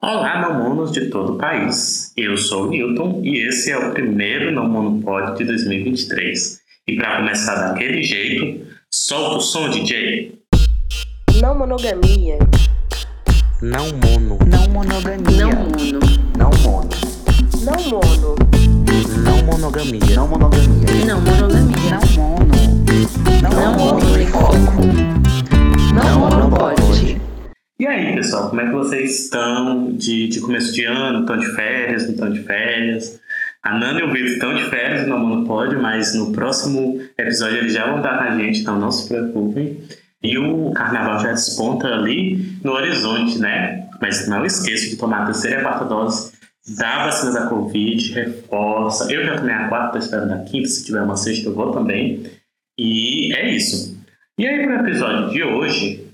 Olá, não monos de todo o país. Eu sou o Newton e esse é o primeiro Não Mono Pod de 2023. E para começar daquele jeito, solta o som, DJ. Não monogamia. Não mono. Não monogamia. Não mono. Não mono. Não mono. Não monogamia. Não monogamia. Não monogamia. Não mono. Não, Não mono. mono em foco. Não mono pode. E aí, pessoal, como é que vocês estão de, de começo de ano? Estão de férias? Não estão de férias? A Nana e o Vitor estão de férias no Pode, mas no próximo episódio eles já vão estar a gente, então não se preocupem. E o carnaval já desponta ali no horizonte, né? Mas não esqueça de tomar a terceira e a quarta dose da vacina da Covid, reforça. Eu já tomei a quarta, estou esperando a quinta, se tiver uma sexta eu vou também. E é isso. E aí, para o episódio de hoje,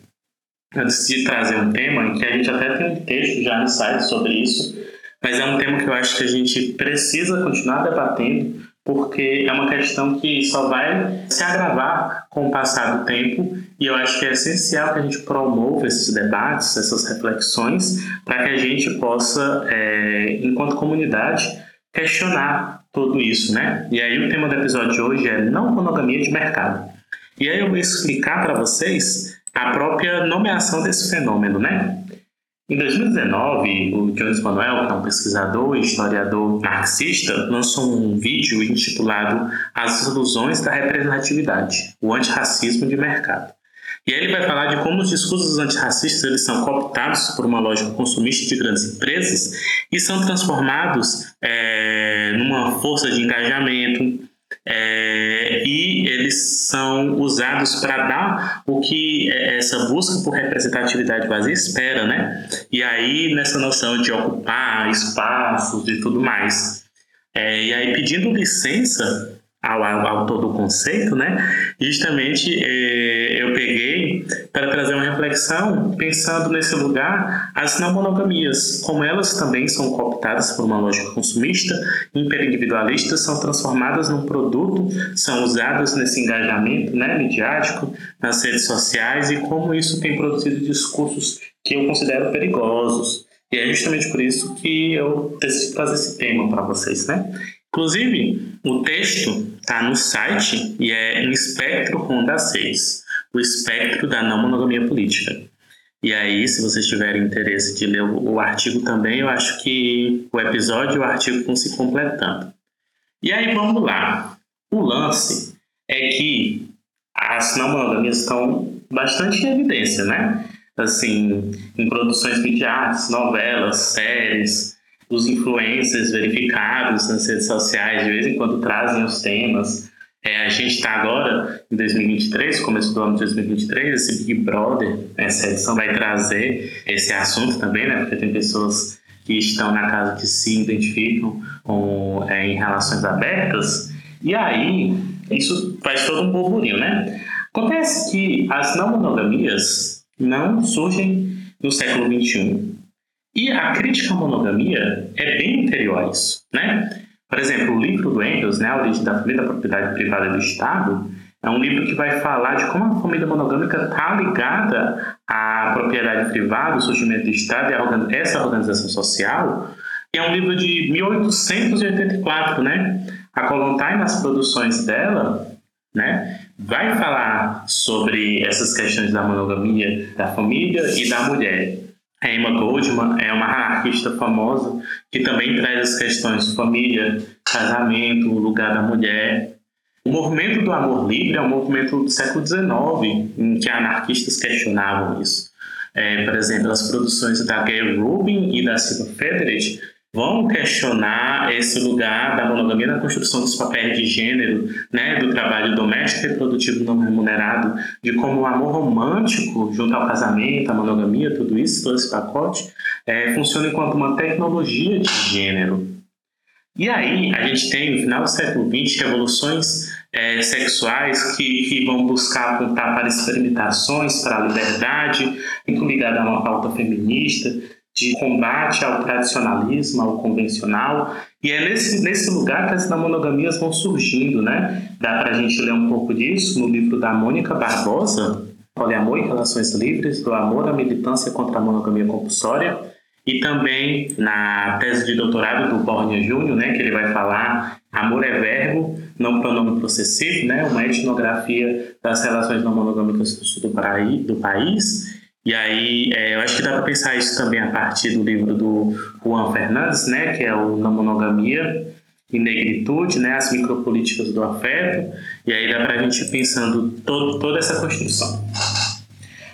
eu decidi trazer um tema em que a gente até tem um texto já no site sobre isso, mas é um tema que eu acho que a gente precisa continuar debatendo, porque é uma questão que só vai se agravar com o passar do tempo, e eu acho que é essencial que a gente promova esses debates, essas reflexões, para que a gente possa, é, enquanto comunidade, questionar tudo isso, né? E aí o tema do episódio de hoje é não monogamia de mercado. E aí eu vou explicar para vocês a própria nomeação desse fenômeno, né? Em 2019, o Jones Manuel, que é um pesquisador e historiador marxista, lançou um vídeo intitulado As Ilusões da Representatividade, o Antirracismo de Mercado. E aí ele vai falar de como os discursos antirracistas eles são cooptados por uma lógica consumista de grandes empresas e são transformados é, numa força de engajamento, é, e eles são usados para dar o que essa busca por representatividade vazia espera, né? E aí nessa noção de ocupar espaços e tudo mais. É, e aí pedindo licença ao, ao autor do conceito, né? Justamente é, eu peguei para trazer uma reflexão pensando nesse lugar as não monogamias, como elas também são cooptadas por uma lógica consumista, hiperindividualista, são transformadas num produto, são usadas nesse engajamento né, midiático nas redes sociais e como isso tem produzido discursos que eu considero perigosos. E é justamente por isso que eu decidi trazer esse tema para vocês, né? Inclusive, o texto está no site e é em espectro Honda 6, o espectro da não monogamia política. E aí, se vocês tiverem interesse de ler o, artigo também, eu acho que o episódio e o artigo estão se completando. E aí, vamos lá. O lance é que as não monogamias estão bastante em evidência, né? Assim, em produções midiáticas, novelas, séries, os influencers verificados nas redes sociais de vez em quando trazem os temas. É, a gente está agora em 2023, começo do ano de 2023, esse Big Brother, essa edição vai trazer esse assunto também, né? Porque tem pessoas que estão na casa que se identificam com, é, em relações abertas, e aí isso faz todo um burburinho, né? Acontece que as não monogamias não surgem no século XXI. E a crítica à monogamia é bem anterior a isso, né? Por exemplo, o livro do Engels, né, A Origem da Família, da Propriedade Privada do Estado, é um livro que vai falar de como a família monogâmica está ligada à propriedade privada, o surgimento do Estado e essa organização social. E é um livro de 1884, né? A Kolontai, nas produções dela, né, vai falar sobre essas questões da monogamia da família e da mulher. Emma Goldman é uma anarquista famosa que também traz as questões de família, casamento, lugar da mulher. O movimento do amor livre é um movimento do século XIX, em que anarquistas questionavam isso. É, por exemplo, as produções da Gay Rubin e da Silva Federich vão questionar esse lugar da monogamia na construção dos papéis de gênero, né, do trabalho doméstico e produtivo não remunerado, de como o amor romântico, junto ao casamento, a monogamia, tudo isso, todo esse pacote, é, funciona enquanto uma tecnologia de gênero. E aí a gente tem, no final do século XX, revoluções é, sexuais que, que vão buscar apontar para experimentações, para a liberdade, ligada a uma pauta feminista, de combate ao tradicionalismo, ao convencional, e é nesse, nesse lugar que as monogamias vão surgindo, né? Dá para a gente ler um pouco disso no livro da Mônica Barbosa, Poliamor e Relações Livres, do Amor à Militância contra a Monogamia Compulsória, E também na tese de doutorado do Bornia Júnior, né, que ele vai falar Amor é Verbo, não pronome possessivo, né, uma etnografia das relações não monogâmicas do sul do, do país. E aí, é, eu acho que dá para pensar isso também a partir do livro do Juan Fernandes, né, que é o Não Monogamia e Negritude, né, as micropolíticas do afeto. E aí dá para a gente ir pensando todo, toda essa construção.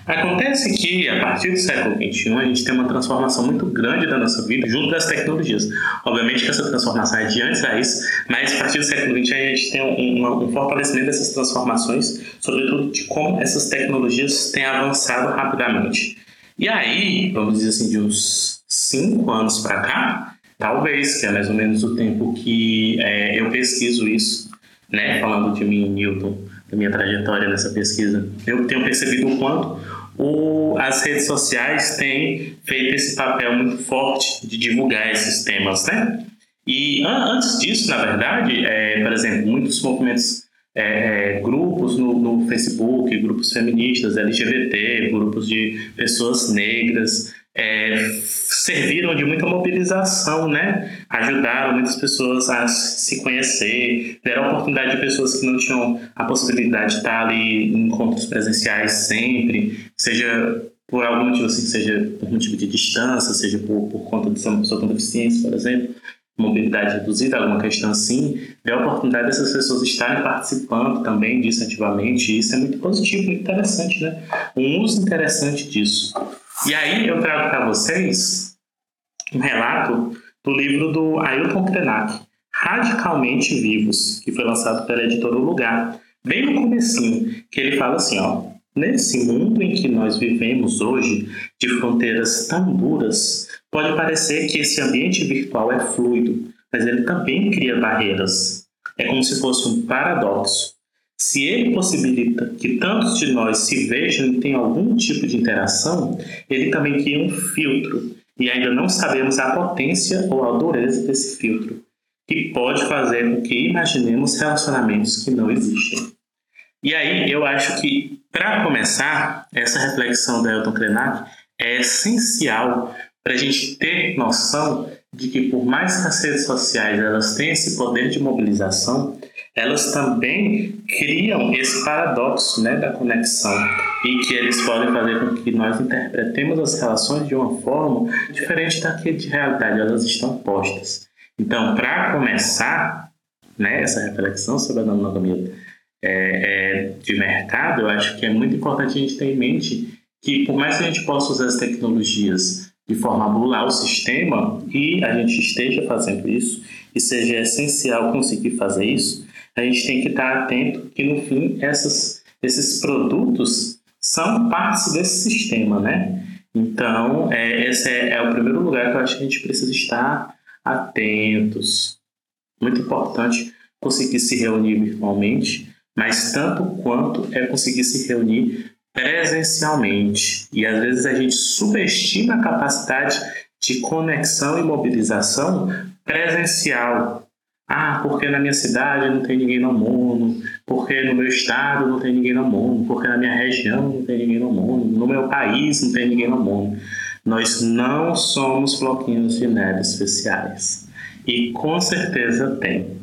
Acontece que, a partir do século XXI, a gente tem uma transformação muito grande da nossa vida junto das tecnologias. Obviamente que essa transformação é de antes a isso, mas a partir do século XXI a gente tem um, um fortalecimento dessas transformações, sobretudo de como essas tecnologias têm avançado rapidamente. E aí, vamos dizer assim, de uns cinco anos para cá, talvez, que é mais ou menos o tempo que é, eu pesquiso isso, né, falando de mim, Newton, da minha trajetória nessa pesquisa, eu tenho percebido o quanto o, as redes sociais têm feito esse papel muito forte de divulgar esses temas, né? E antes disso, na verdade, é, por exemplo, muitos movimentos, é, grupos no, no Facebook, grupos feministas, LGBT, grupos de pessoas negras, é, serviram de muita mobilização, né? Ajudaram muitas pessoas a se conhecer, deram oportunidade de pessoas que não tinham a possibilidade de estar ali em encontros presenciais sempre, seja por algum motivo assim, seja por motivo de distância, seja por, por conta de ser uma pessoa com deficiência, por exemplo, mobilidade reduzida, alguma questão assim, deu a oportunidade dessas pessoas estarem participando também disso ativamente, e isso é muito positivo, muito interessante, né? Um uso interessante disso. E aí eu trago para vocês um relato do livro do Ailton Krenak, Radicalmente Vivos, que foi lançado pela editora O Lugar, bem no comecinho, que ele fala assim, ó, Nesse mundo em que nós vivemos hoje, de fronteiras tão duras, pode parecer que esse ambiente virtual é fluido, mas ele também cria barreiras. É como se fosse um paradoxo. Se ele possibilita que tantos de nós se vejam e tenham algum tipo de interação, ele também cria um filtro, e ainda não sabemos a potência ou a dureza desse filtro, que pode fazer com que imaginemos relacionamentos que não existem. E aí eu acho que, para começar, essa reflexão da Elton Krenak é essencial para a gente ter noção de que por mais que as redes sociais elas tenham esse poder de mobilização, elas também criam esse paradoxo né, da conexão, em que eles podem fazer com que nós interpretemos as relações de uma forma diferente da que de realidade elas estão postas. Então, para começar né, essa reflexão sobre a monogamia é, de mercado, eu acho que é muito importante a gente ter em mente que, por mais que a gente possa usar as tecnologias de forma a bular o sistema e a gente esteja fazendo isso, e seja essencial conseguir fazer isso, a gente tem que estar atento que no fim essas, esses produtos são partes desse sistema, né? Então, é, esse é, é o primeiro lugar que eu acho que a gente precisa estar atentos. Muito importante conseguir se reunir virtualmente, mas tanto quanto é conseguir se reunir presencialmente. E às vezes a gente subestima a capacidade de conexão e mobilização presencial. Ah, porque na minha cidade não tem ninguém no mundo, porque no meu estado não tem ninguém no mundo, porque na minha região não tem ninguém no mundo, no meu país não tem ninguém no mundo. Nós não somos bloquinhos de neve especiais. E com certeza tem.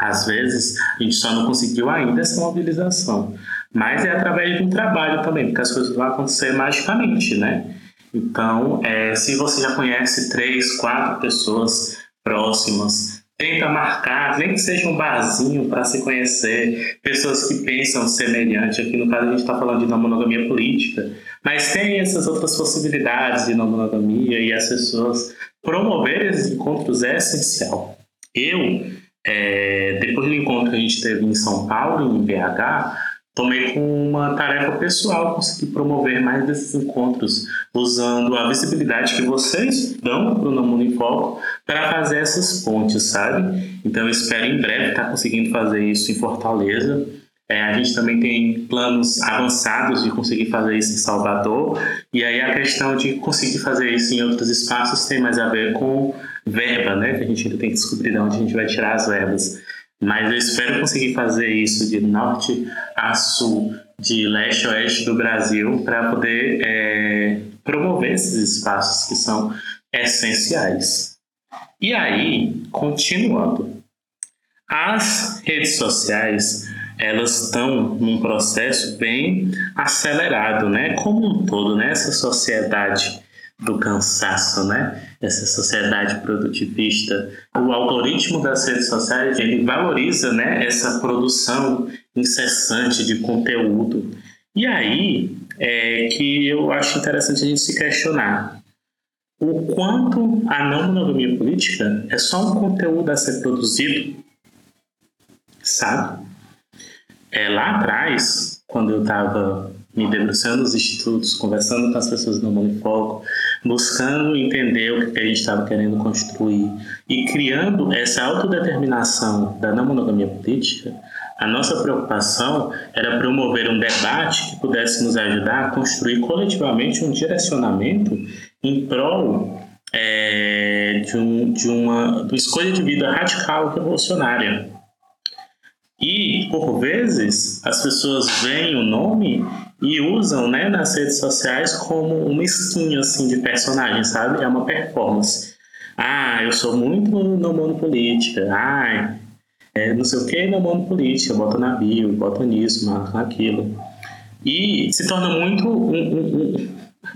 Às vezes a gente só não conseguiu ainda essa mobilização. Mas é através de um trabalho também, porque as coisas vão acontecer magicamente, né? Então, é, se você já conhece três, quatro pessoas próximas, tenta marcar, nem que seja um barzinho para se conhecer, pessoas que pensam semelhante. Aqui no caso a gente está falando de não monogamia política, mas tem essas outras possibilidades de não monogamia e as pessoas promoverem esses encontros é essencial. Eu, é, depois do encontro que a gente teve em São Paulo, em BH, tomei como uma tarefa pessoal conseguir promover mais desses encontros, usando a visibilidade que vocês dão para o Namuno em Foco para fazer essas pontes, sabe? Então espero em breve estar conseguindo fazer isso em Fortaleza. É, a gente também tem planos avançados de conseguir fazer isso em Salvador, e aí a questão de conseguir fazer isso em outros espaços tem mais a ver com verba, né? Que a gente ainda tem que descobrir de onde a gente vai tirar as verbas. Mas eu espero conseguir fazer isso de norte a sul de leste a oeste do Brasil para poder é, promover esses espaços que são essenciais. E aí, continuando, as redes sociais elas estão num processo bem acelerado, né? Como um todo, né? Sociedade do cansaço, né? Essa sociedade produtivista. O algoritmo das redes sociais, ele valoriza, né? Essa produção incessante de conteúdo. E aí é que eu acho interessante a gente se questionar o quanto a não monogamia política é só um conteúdo a ser produzido, sabe? É, lá atrás, quando eu estava me debruçando nos institutos, conversando com as pessoas do Foco, buscando entender o que a gente estava querendo construir e criando essa autodeterminação da não monogamia política, a nossa preocupação era promover um debate que pudesse nos ajudar a construir coletivamente um direcionamento em prol é, de, um, de, uma, de uma escolha de vida radical revolucionária. E, por vezes, as pessoas veem o nome e usam né, nas redes sociais como uma skin assim, de personagem, sabe? É uma performance. Ah, eu sou muito no mundo política. Ah, é, não sei o que no mundo política. Bota na bio, bota nisso, marca naquilo. E se torna muito um, um, um,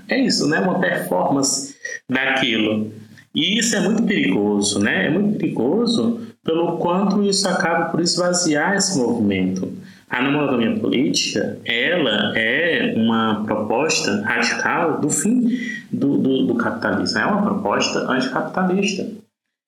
é isso, né? Uma performance daquilo. E isso é muito perigoso, né? É muito perigoso pelo quanto isso acaba por esvaziar esse movimento. A não monogamia política, ela é uma proposta radical do fim do, do, do capitalismo. É uma proposta anticapitalista.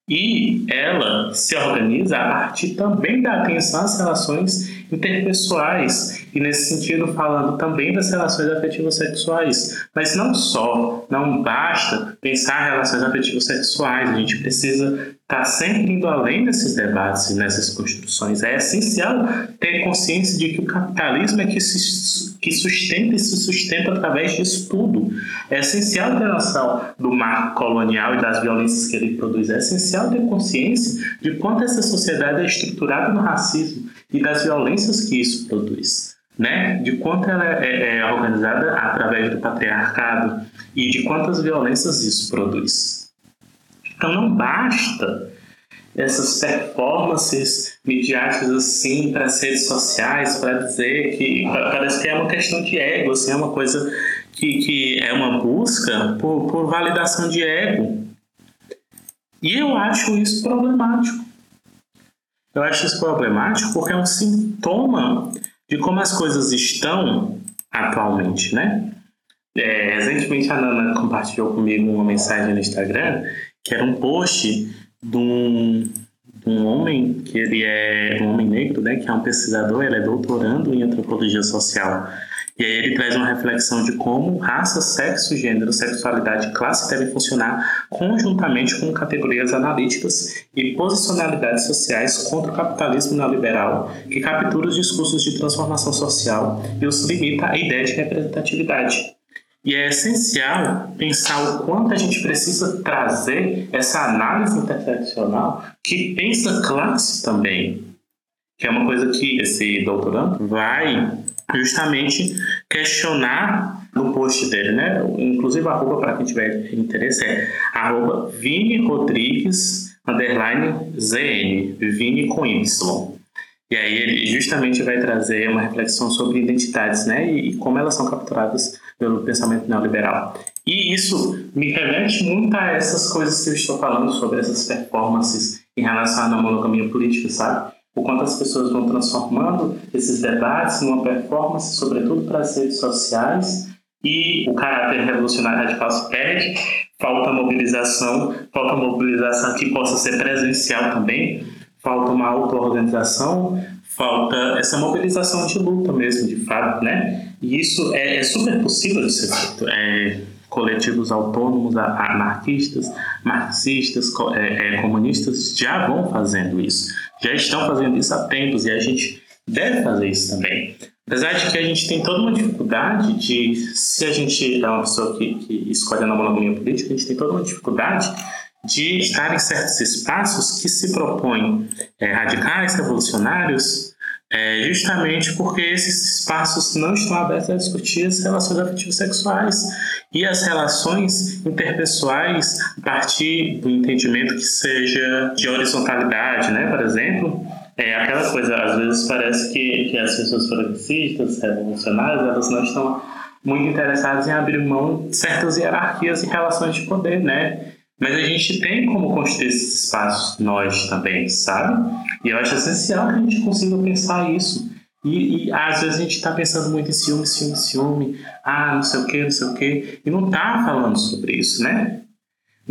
E ela se organiza a partir também da atenção às relações interpessoais e nesse sentido falando também das relações afetivas sexuais. Mas não só, não basta pensar relações afetivas sexuais, a gente precisa estar sempre indo além desses debates e nessas construções. É essencial ter consciência de que o capitalismo é que, se, que sustenta e se sustenta através disso tudo. É essencial ter noção do marco colonial e das violências que ele produz. É essencial ter consciência de quanto essa sociedade é estruturada no racismo e das violências que isso produz. Né? De quanto ela é, é organizada através do patriarcado e de quantas violências isso produz. Então não basta essas performances midiáticas assim para as redes sociais para dizer que parece que é uma questão de ego, assim, é uma coisa que, que é uma busca por, por validação de ego. E eu acho isso problemático. Eu acho isso problemático porque é um sintoma de como as coisas estão atualmente, né? É, recentemente a Nana compartilhou comigo uma mensagem no Instagram que era um post de um, de um homem que ele é um homem negro, né? Que é um pesquisador, ele é doutorando em antropologia social e aí ele traz uma reflexão de como raça, sexo, gênero, sexualidade e classe devem funcionar conjuntamente com categorias analíticas e posicionalidades sociais contra o capitalismo neoliberal, que captura os discursos de transformação social e os limita à ideia de representatividade. E é essencial pensar o quanto a gente precisa trazer essa análise interseccional que pensa classe também, que é uma coisa que esse doutorando vai justamente questionar no post dele, né? Inclusive arroba para quem tiver interesse é arroba Vini Rodrigues underline ZN, Vini com Y. E aí ele justamente vai trazer uma reflexão sobre identidades, né? E, como elas são capturadas pelo pensamento neoliberal. E isso me remete muito a essas coisas que eu estou falando sobre essas performances em relação à monogamia política, sabe? o quanto as pessoas vão transformando esses debates numa performance, sobretudo para as redes sociais, e o caráter revolucionário radical se perde, falta mobilização, falta mobilização que possa ser presencial também, falta uma auto-organização, falta essa mobilização de luta mesmo, de fato, né? E isso é, é super possível de ser feito. É, coletivos autônomos, anarquistas, marxistas, é, é, comunistas já vão fazendo isso já estão fazendo isso há tempos e a gente deve fazer isso também. Apesar de que a gente tem toda uma dificuldade de, se a gente é uma pessoa que, que escolhe a monogamia política, a gente tem toda uma dificuldade de estar em certos espaços que se propõem é, radicais, revolucionários, É justamente porque esses espaços não estão abertos a discutir as relações afetivas sexuais e as relações interpessoais a partir do entendimento que seja de horizontalidade, né? Por exemplo, é aquela coisa, às vezes parece que, que as pessoas progressistas, revolucionárias, elas não estão muito interessadas em abrir mão de certas hierarquias e relações de poder, né? Mas a gente tem como construir esses espaços nós também, sabe? E eu acho essencial que a gente consiga pensar isso. E, e às vezes a gente está pensando muito em ciúme, ciúme, ciúme, ah, não sei o que, não sei o que, e não está falando sobre isso, né?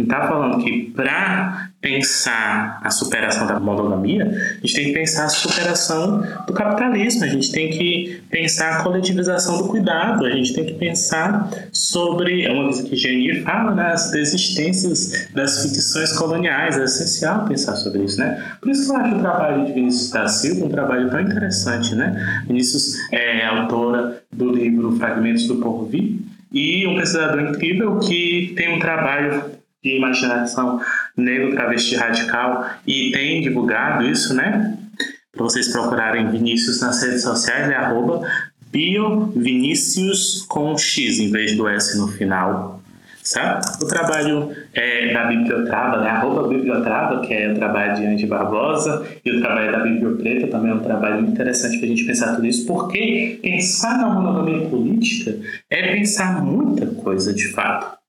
Está falando que para pensar a superação da monogamia, a gente tem que pensar a superação do capitalismo, a gente tem que pensar a coletivização do cuidado, a gente tem que pensar sobre, é uma coisa que Janir fala, né, as desistências das ficções coloniais, é essencial pensar sobre isso, né? Por isso que eu acho o trabalho de Vinícius da Silva um trabalho tão interessante, né? Vinícius é autora do livro Fragmentos do Porvir e um pesquisador incrível que tem um trabalho de imaginação negro travesti radical e tem divulgado isso, né? Para vocês procurarem Vinícius nas redes sociais, é arroba biovinicius com X em vez do S no final. Sabe? O trabalho é, da Bibliotrava, né? arroba Bibliotrava, que é o trabalho de Andy Barbosa, e o trabalho da Bibliopreta também é um trabalho interessante para a gente pensar tudo isso, porque pensar na monogamia política é pensar muita coisa de fato.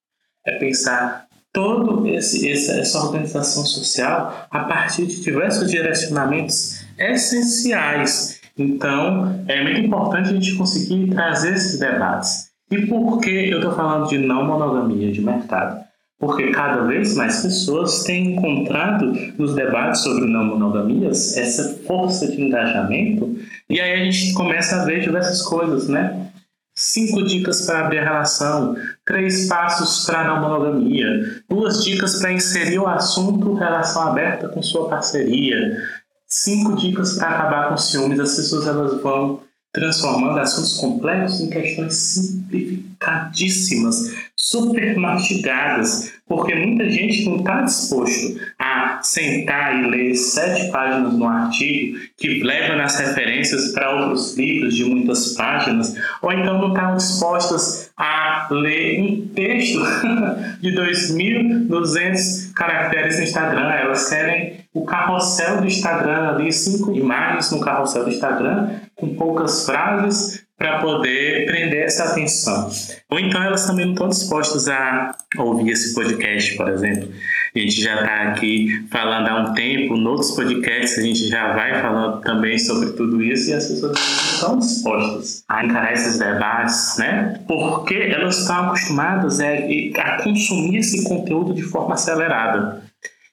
É pensar todo esse, essa organização social a partir de diversos direcionamentos essenciais. Então, é muito importante a gente conseguir trazer esses debates. E por que eu estou falando de não monogamia de mercado? Porque cada vez mais pessoas têm encontrado nos debates sobre não monogamias essa força de engajamento, e aí a gente começa a ver diversas coisas, né? Cinco dicas para abrir a relação, três passos para a não monogamia, duas dicas para inserir o assunto relação aberta com sua parceria, cinco dicas para acabar com ciúmes. As pessoas elas vão transformando assuntos complexos em questões simplificadíssimas, super mastigadas, porque muita gente não está disposto a sentar e ler sete páginas no artigo que leva nas referências para outros livros de muitas páginas, ou então não estão dispostas a ler um texto de 2.200 caracteres no Instagram. Elas querem o carrossel do Instagram ali, cinco imagens no carrossel do Instagram, com poucas frases, para poder prender essa atenção. Ou então elas também não estão dispostas a ouvir esse podcast, por exemplo. A gente já está aqui falando há um tempo, em outros podcasts a gente já vai falando também sobre tudo isso e as pessoas não estão dispostas a encarar esses debates, né? Porque elas estão acostumadas a consumir esse conteúdo de forma acelerada.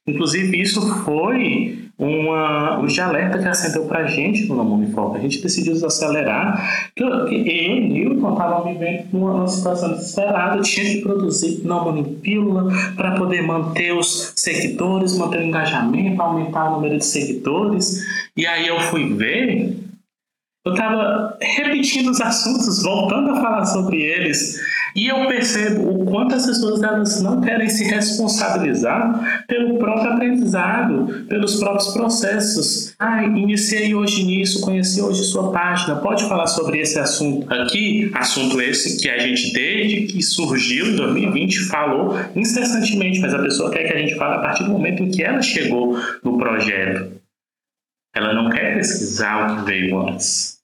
Inclusive, isso foi uma, um de alerta que acendeu para a gente no Namor Foco. A gente decidiu desacelerar. Eu, eu e estavam vivendo numa situação desesperada. Tinha que produzir Namor pílula para poder manter os seguidores, manter o engajamento, aumentar o número de seguidores. E aí eu fui ver eu estava repetindo os assuntos, voltando a falar sobre eles, e eu percebo o quanto as pessoas elas não querem se responsabilizar pelo próprio aprendizado, pelos próprios processos. Ah, iniciei hoje nisso, conheci hoje sua página, pode falar sobre esse assunto aqui? Assunto esse que a gente, desde que surgiu em 2020, falou incessantemente, mas a pessoa quer que a gente fale a partir do momento em que ela chegou no projeto. Ela não quer pesquisar o que veio antes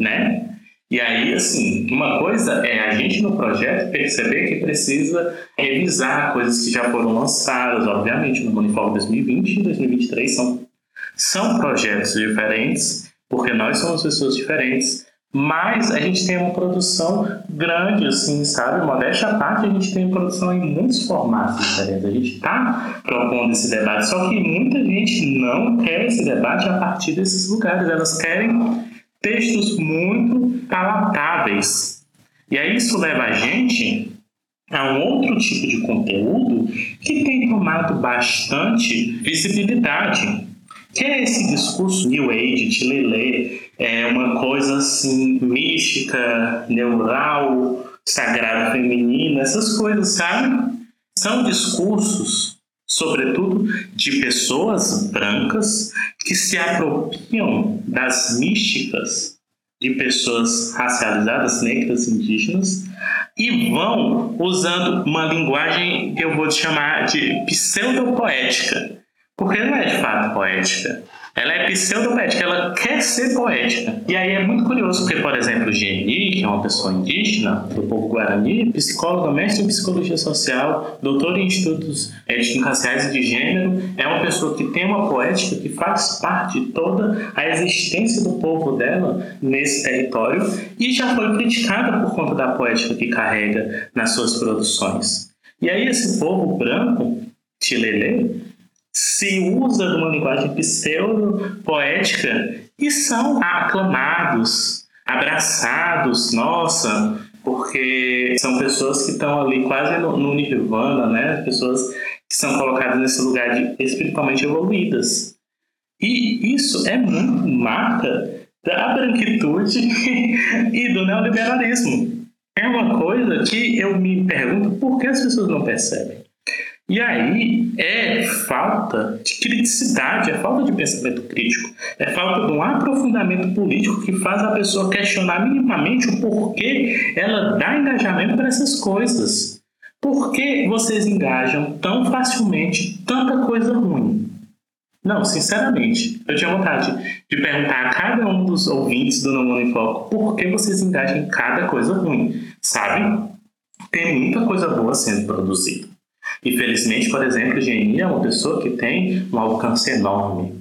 né? E aí, assim, uma coisa é a gente no projeto perceber que precisa revisar coisas que já foram lançadas, obviamente, no Uniforme 2020 e 2023 são, são projetos diferentes, porque nós somos pessoas diferentes, mas a gente tem uma produção grande, assim, sabe? Modéstia à parte, a gente tem produção em muitos formatos diferentes. A gente está propondo esse debate, só que muita gente não quer esse debate a partir desses lugares. Elas querem textos muito palatáveis. E aí isso leva a gente a um outro tipo de conteúdo que tem tomado bastante visibilidade, que é esse discurso New Age, Tilelê, é uma coisa assim mística, neural, sagrado feminino, essas coisas, sabe? São discursos sobretudo de pessoas brancas que se apropriam das místicas de pessoas racializadas, negras, indígenas, e vão usando uma linguagem que eu vou chamar de pseudopoética, porque não é de fato poética. Ela é pseudopoética, ela quer ser poética. E aí é muito curioso, porque, por exemplo, Geni, que é uma pessoa indígena do povo guarani, psicóloga, mestre em psicologia social, doutor em estudos étnico-raciais e de gênero, é uma pessoa que tem uma poética que faz parte de toda a existência do povo dela nesse território e já foi criticada por conta da poética que carrega nas suas produções. E aí esse povo branco, Chilelê, se usa de uma linguagem pseudo-poética e são aclamados, abraçados, nossa, porque são pessoas que estão ali quase no, no nirvana, né? Pessoas que são colocadas nesse lugar de espiritualmente evoluídas. E isso é muito marca da branquitude e do neoliberalismo. É uma coisa que eu me pergunto por que as pessoas não percebem. E aí é falta de criticidade, é falta de pensamento crítico, é falta de um aprofundamento político que faz a pessoa questionar minimamente o porquê ela dá engajamento para essas coisas. Por que vocês engajam tão facilmente tanta coisa ruim? Não, sinceramente, eu tinha vontade de perguntar a cada um dos ouvintes do No Mundo em Foco por que vocês engajam em cada coisa ruim, sabe? Tem muita coisa boa sendo produzida. Infelizmente, por exemplo, o GNI é uma pessoa que tem um alcance enorme.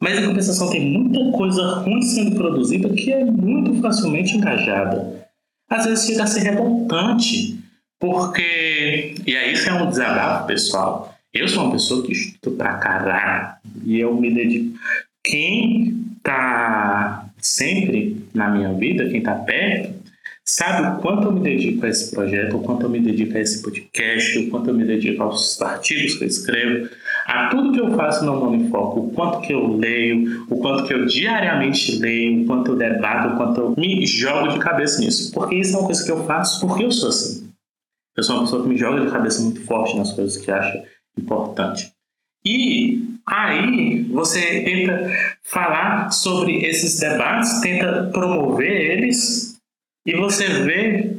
Mas, em compensação, tem muita coisa ruim sendo produzida que é muito facilmente engajada. Às vezes chega a ser revoltante, porque. E aí, isso é um desabafo pessoal. Eu sou uma pessoa que estudo pra caralho e eu me dedico. Quem tá sempre na minha vida, quem tá perto, Sabe o quanto eu me dedico a esse projeto, o quanto eu me dedico a esse podcast, o quanto eu me dedico aos artigos que eu escrevo, a tudo que eu faço no Mundo em Foco, o quanto que eu leio, o quanto que eu diariamente leio, o quanto eu debato, o quanto eu me jogo de cabeça nisso. Porque isso é uma coisa que eu faço porque eu sou assim. Eu sou uma pessoa que me joga de cabeça muito forte nas coisas que acha importante. E aí você tenta falar sobre esses debates, tenta promover eles e você vê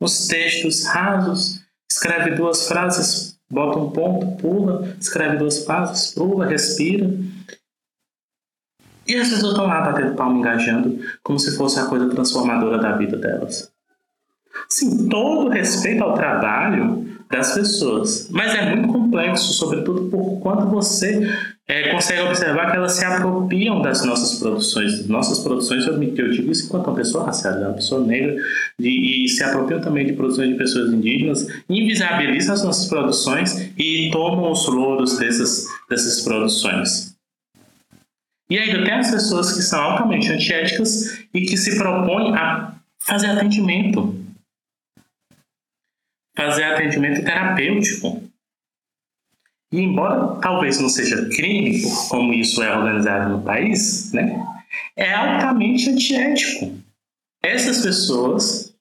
os textos rasos, escreve duas frases, bota um ponto, pula, escreve duas frases, pula, respira. E as pessoas estão lá batendo palma, engajando, como se fosse a coisa transformadora da vida delas. Sim, todo respeito ao trabalho das pessoas, mas é muito complexo, sobretudo por quanto você é, consegue observar que elas se apropriam das nossas produções. Nossas produções, eu, eu digo isso enquanto uma pessoa racial, uma pessoa negra, de, e se apropriam também de produções de pessoas indígenas, invisibilizam as nossas produções e tomam os louros dessas, dessas produções. E ainda tem as pessoas que são altamente antiéticas e que se propõem a fazer atendimento. Fazer atendimento terapêutico e embora talvez não seja crime, como isso é organizado no país, né, é altamente antiético. Essas pessoas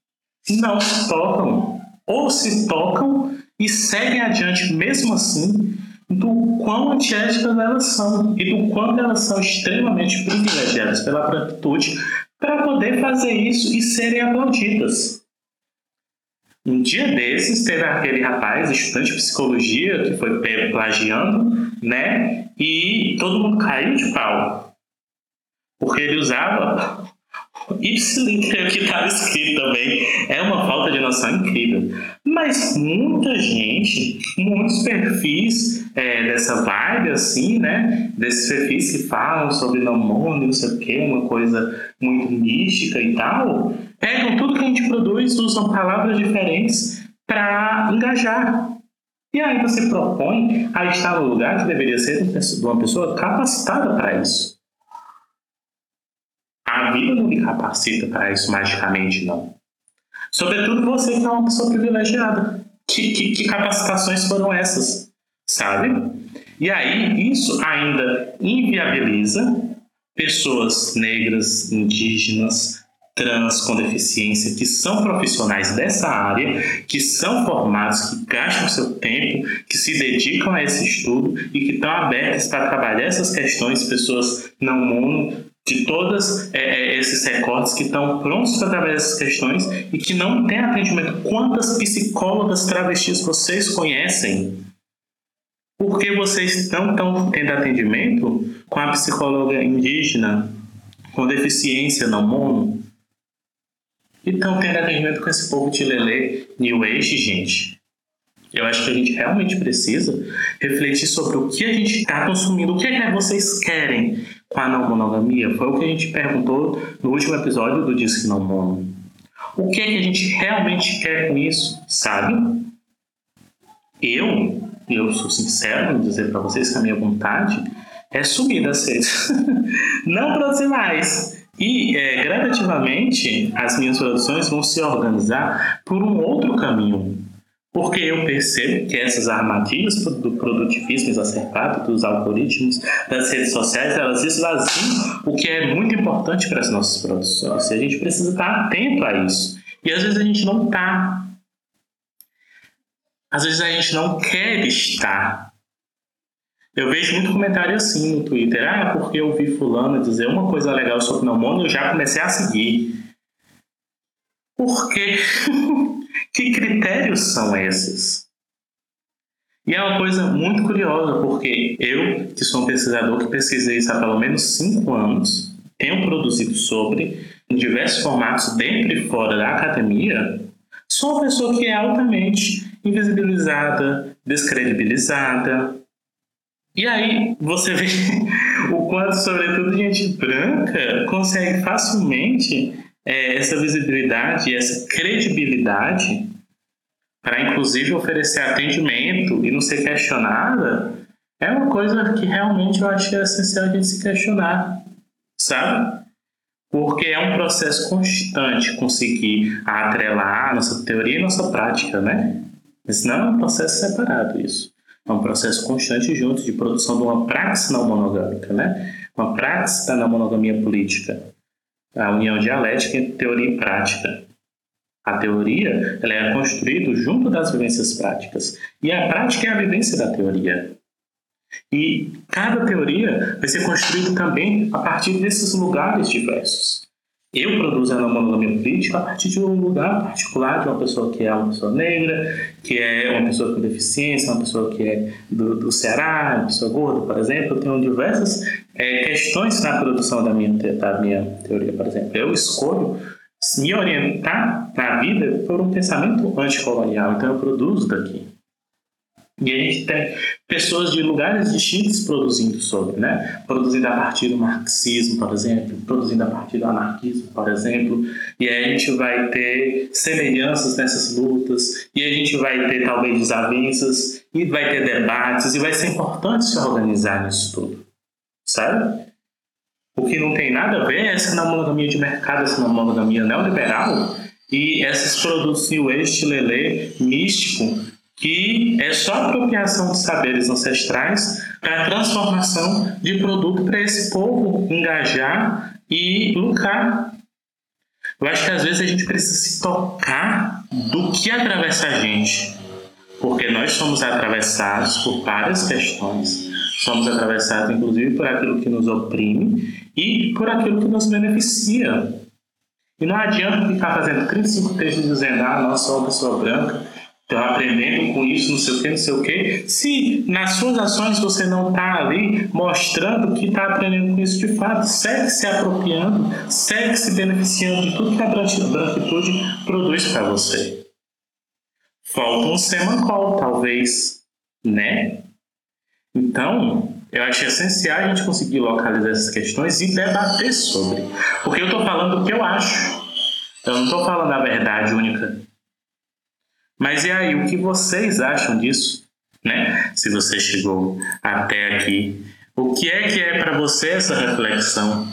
não se tocam, ou se tocam e seguem adiante mesmo assim, do quão antiéticas elas são e do quanto elas são extremamente privilegiadas pela branquitude para poder fazer isso e serem aplaudidas. Um dia desses, teve aquele rapaz, estudante de psicologia, que foi pego plagiando, né? E todo mundo caiu de pau. Porque ele usava ipsiliter que estava escrito também. É uma falta de noção incrível. Mas muita gente, muitos perfis é, dessa vibe, assim, né? Desses perfis que falam sobre namoro, não sei o que, uma coisa muito mística e tal pegam tudo que a gente produz, usam palavras diferentes para engajar. E aí você propõe a estar no lugar que deveria ser de uma pessoa capacitada para isso. A vida não me capacita para isso magicamente, não. Sobretudo você que é uma pessoa privilegiada. Que, que, que capacitações foram essas? Sabe? E aí isso ainda inviabiliza pessoas negras, indígenas, trans com deficiência que são profissionais dessa área, que são formados, que gastam seu tempo, que se dedicam a esse estudo e que estão abertos para trabalhar essas questões, pessoas não mono, de todos é, é, esses recortes que estão prontos para trabalhar essas questões e que não têm atendimento. Quantas psicólogas travestis vocês conhecem? Por que vocês não estão tendo atendimento com a psicóloga indígena, com deficiência não mono? E estão tendo atendimento com esse povo de Lelê, New Age, gente. Eu acho que a gente realmente precisa refletir sobre o que a gente está consumindo, o que é que vocês querem com a não monogamia. Foi o que a gente perguntou no último episódio do Disque Não Mono. O que é que a gente realmente quer com isso, sabe? Eu, eu sou sincero em dizer para vocês que a minha vontade é sumir das redes. não produzir mais. E é, gradativamente as minhas produções vão se organizar por um outro caminho. Porque eu percebo que essas armadilhas do produtivismo exacerbado, dos algoritmos, das redes sociais, elas esvaziam o que é muito importante para as nossas produções. E a gente precisa estar atento a isso. E às vezes a gente não está. Às vezes a gente não quer estar. Eu vejo muito comentário assim no Twitter. Ah, porque eu vi fulano dizer uma coisa legal sobre e eu já comecei a seguir. Por quê? Que critérios são esses? E é uma coisa muito curiosa, porque eu, que sou um pesquisador que pesquisei isso há pelo menos cinco anos, tenho produzido sobre, em diversos formatos, dentro e fora da academia, sou uma pessoa que é altamente invisibilizada, descredibilizada. E aí você vê o quanto, sobretudo, gente branca consegue facilmente é, essa visibilidade, essa credibilidade para inclusive oferecer atendimento e não ser questionada, é uma coisa que realmente eu acho essencial a gente se questionar, sabe? Porque é um processo constante conseguir atrelar a nossa teoria e nossa prática, né? Mas não é um processo separado isso. É um processo constante junto de produção de uma praxe não monogâmica, né? Uma praxe da monogamia política a união dialética entre teoria e prática. A teoria ela é construída junto das vivências práticas e a prática é a vivência da teoria. E cada teoria vai ser construída também a partir desses lugares diversos. Eu produzo a monogamia política a partir de um lugar particular, de uma pessoa que é uma pessoa negra, que é uma pessoa com deficiência, uma pessoa que é do, do Ceará, uma pessoa gorda, por exemplo. Eu tenho diversas é, questões na produção da minha, da minha teoria, por exemplo. Eu escolho me orientar na vida por um pensamento anticolonial, então eu produzo daqui. E a gente tem pessoas de lugares distintos produzindo sobre, né? Produzindo a partir do marxismo, por exemplo, produzindo a partir do anarquismo, por exemplo. E aí a gente vai ter semelhanças nessas lutas, e a gente vai ter talvez desavenças, e vai ter debates, e vai ser importante se organizar nisso tudo, sabe? O que não tem nada a ver é essa monogamia de mercado, essa monogamia neoliberal, e esses produtos Age, lelê, místico, que é só apropriação de saberes ancestrais para transformação de produto para esse povo engajar e lucrar. Eu acho que às vezes a gente precisa se tocar do que atravessa a gente, porque nós somos atravessados por várias questões. Somos atravessados, inclusive, por aquilo que nos oprime e por aquilo que nos beneficia. E não adianta ficar fazendo 35 textos dizendo, ah, nós somos uma pessoa branca, Estou aprendendo com isso, não sei o que, não sei o que. Se nas suas ações você não está ali mostrando que está aprendendo com isso de fato, segue se apropriando, segue se beneficiando de tudo que a branquitude produz para você. Falta um semancol, talvez, né? Então, eu acho essencial a gente conseguir localizar essas questões e debater sobre. Porque eu estou falando o que eu acho. Eu não estou falando a verdade única mas e aí, o que vocês acham disso? Né? Se você chegou até aqui, o que é que é para você essa reflexão?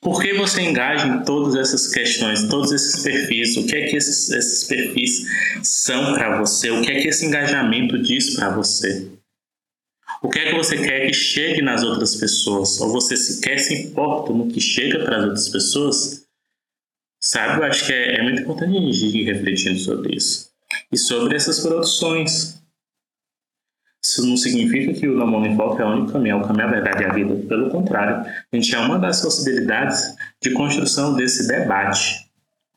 Por que você engaja em todas essas questões, todos esses perfis? O que é que esses, esses perfis são para você? O que é que esse engajamento diz para você? O que é que você quer que chegue nas outras pessoas? Ou você sequer se importa no que chega para as outras pessoas? Sabe? Eu acho que é, é muito importante a gente ir refletindo sobre isso. E sobre essas produções. Isso não significa que o No Money é o único caminho, é o caminho, a verdade e a vida. Pelo contrário, a gente é uma das possibilidades de construção desse debate.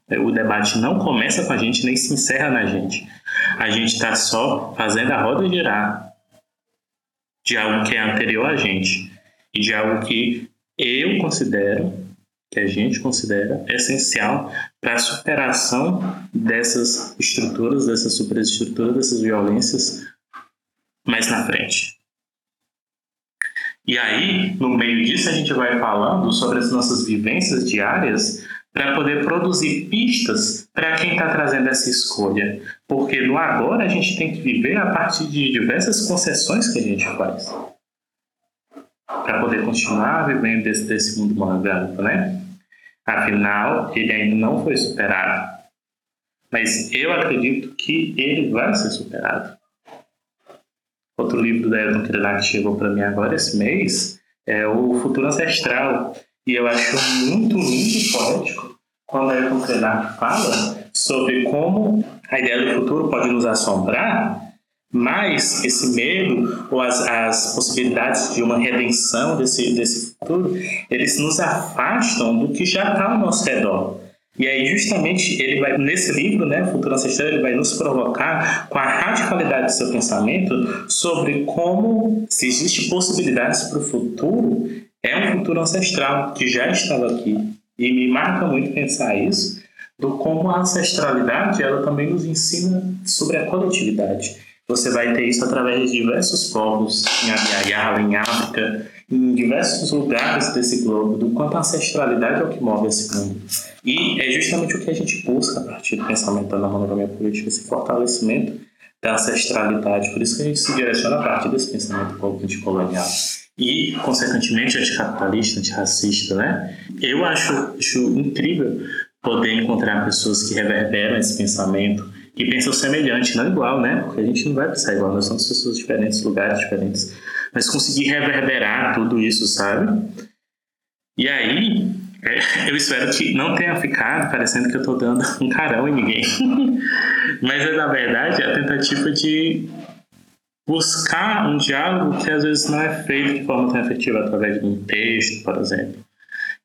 O debate não começa com a gente nem se encerra na gente. A gente está só fazendo a roda girar de algo que é anterior a gente e de algo que eu considero, que a gente considera essencial para a superação dessas estruturas, dessas superestruturas, dessas violências mais na frente. E aí, no meio disso, a gente vai falando sobre as nossas vivências diárias para poder produzir pistas para quem está trazendo essa escolha. Porque no agora a gente tem que viver a partir de diversas concessões que a gente faz para poder continuar vivendo desse, desse mundo monogâmico, né? Afinal, ele ainda não foi superado. Mas eu acredito que ele vai ser superado. Outro livro da Elton que chegou para mim agora esse mês é O Futuro Ancestral. E eu acho muito lindo e poético quando a Elton Krenak fala sobre como a ideia do futuro pode nos assombrar, mas esse medo ou as, as possibilidades de uma redenção desse, desse futuro, eles nos afastam do que já está ao nosso redor. E aí, justamente, ele vai, nesse livro, né, Futuro Ancestral, ele vai nos provocar com a radicalidade do seu pensamento sobre como, se existem possibilidades para o futuro, é um futuro ancestral que já estava aqui. E me marca muito pensar isso, do como a ancestralidade, ela também nos ensina sobre a coletividade. Você vai ter isso através de diversos povos, em Abiaiala, em África, em diversos lugares desse globo, do quanto a ancestralidade é o que move esse mundo. E é justamente o que a gente busca a partir do pensamento da monogamia política, esse fortalecimento da ancestralidade. Por isso que a gente se direciona a partir desse pensamento anticolonial. E, consequentemente, anticapitalista, antirracista, né? Eu acho, acho incrível poder encontrar pessoas que reverberam esse pensamento, que pensam semelhante, não igual, né? Porque a gente não vai pensar igual, nós somos pessoas diferentes, lugares diferentes. Mas conseguir reverberar tudo isso, sabe? E aí, é, eu espero que não tenha ficado parecendo que eu estou dando um carão em ninguém. Mas é, na verdade, a tentativa de buscar um diálogo que às vezes não é feito de forma tão efetiva através de um texto, por exemplo.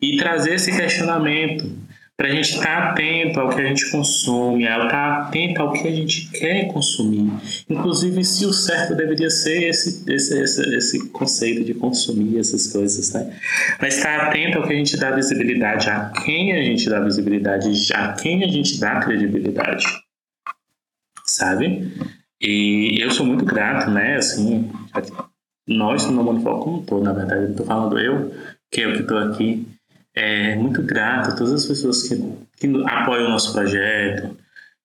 E trazer esse questionamento para a gente estar tá atento ao que a gente consome, estar tá atento ao que a gente quer consumir. Inclusive, se o certo deveria ser esse, esse, esse, esse conceito de consumir essas coisas, né? Mas estar tá atento ao que a gente dá visibilidade, a quem a gente dá visibilidade, a quem a gente dá credibilidade, sabe? E eu sou muito grato, né? Assim, nós no Monifol como um todo, na verdade, eu estou falando eu, que é eu que estou aqui é, muito grato a todas as pessoas que, que apoiam o nosso projeto,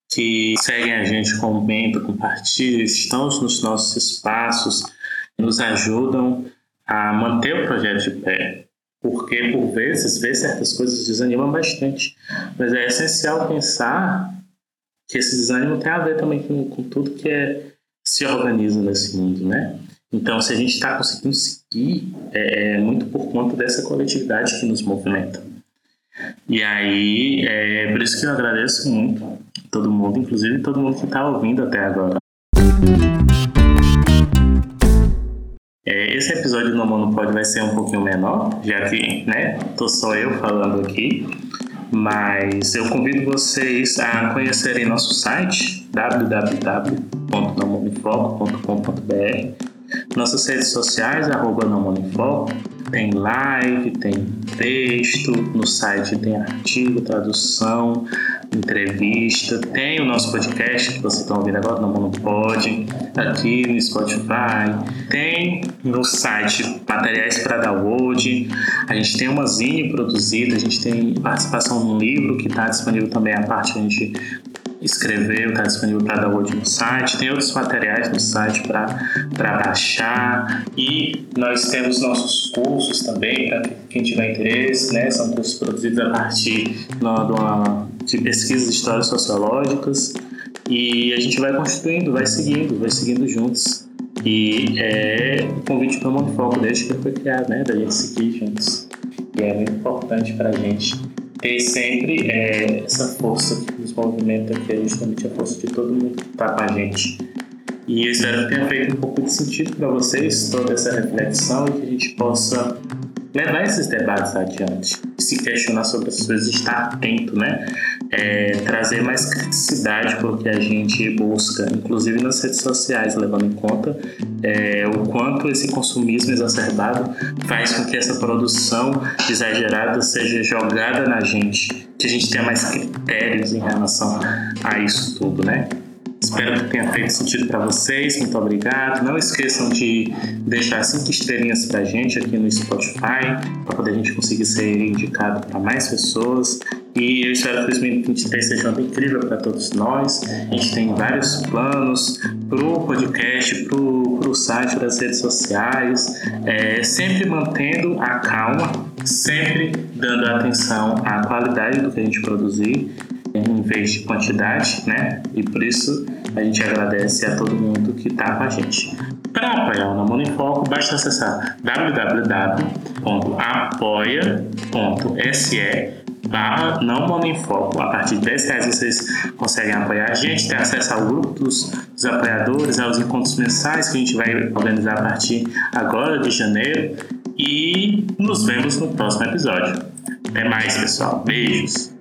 que seguem a gente, comentam, compartilham, estão nos nossos espaços, nos ajudam a manter o projeto de pé. Porque, por vezes, ver certas coisas desanimam bastante. Mas é essencial pensar que esse desânimo tem a ver também com, com tudo que é, se organiza nesse mundo, né? Então, se a gente está conseguindo seguir, é, é, muito por conta dessa coletividade que nos movimenta. E aí, é por isso que eu agradeço muito todo mundo, inclusive todo mundo que está ouvindo até agora. É, esse episódio do Mono Pod vai ser um pouquinho menor, já que, né, tô só eu falando aqui. Mas eu convido vocês a conhecerem nosso site www.nomonofoco.com.br nossas redes sociais, arroba tem live, tem texto, no site tem artigo, tradução, entrevista, tem o nosso podcast que vocês estão ouvindo agora, Não Mundo Pode, aqui no Spotify, tem no site materiais para download, a gente tem uma zine produzida, a gente tem participação no livro que está disponível também a parte que a gente escreveu, está disponível para download no site, tem outros materiais no site para baixar e nós temos nossos cursos também, para quem tiver interesse, né? São cursos produzidos a partir de, uma, de pesquisas histórias sociológicas e a gente vai construindo, vai seguindo, vai seguindo juntos. E é o convite para o Foco desde que foi criado, né? Da gente seguir juntos. E é muito importante para a gente ter sempre é, essa força que nos movimenta, que é justamente a força de todo mundo que está com a gente. E eu espero que tenha feito um pouco de sentido para vocês toda essa reflexão e que a gente possa levar esses debates adiante, se questionar sobre as coisas, estar atento, né? É, trazer mais criticidade porque a gente busca, inclusive nas redes sociais, levando em conta é, o quanto esse consumismo exacerbado faz com que essa produção exagerada seja jogada na gente, que a gente tenha mais critérios em relação a isso tudo, né? Espero que tenha feito sentido para vocês. Muito obrigado. Não esqueçam de deixar cinco estrelinhas para a gente aqui no Spotify, para poder a gente conseguir ser indicado para mais pessoas. E eu espero que 2023 seja um ano incrível para todos nós. A gente tem vários planos para o podcast, para o site, para as redes sociais, é, sempre mantendo a calma, sempre dando atenção à qualidade do que a gente produzir de quantidade, né? E por isso a gente agradece a todo mundo que está com a gente. Para apoiar o Namoro em Foco, basta acessar www.apoia.se barra não Mono em Foco. A partir de 10 reais vocês conseguem apoiar a gente, ter acesso ao grupo dos, dos apoiadores, aos encontros mensais que a gente vai organizar a partir agora de janeiro. E nos vemos no próximo episódio. Até mais, pessoal. Beijos.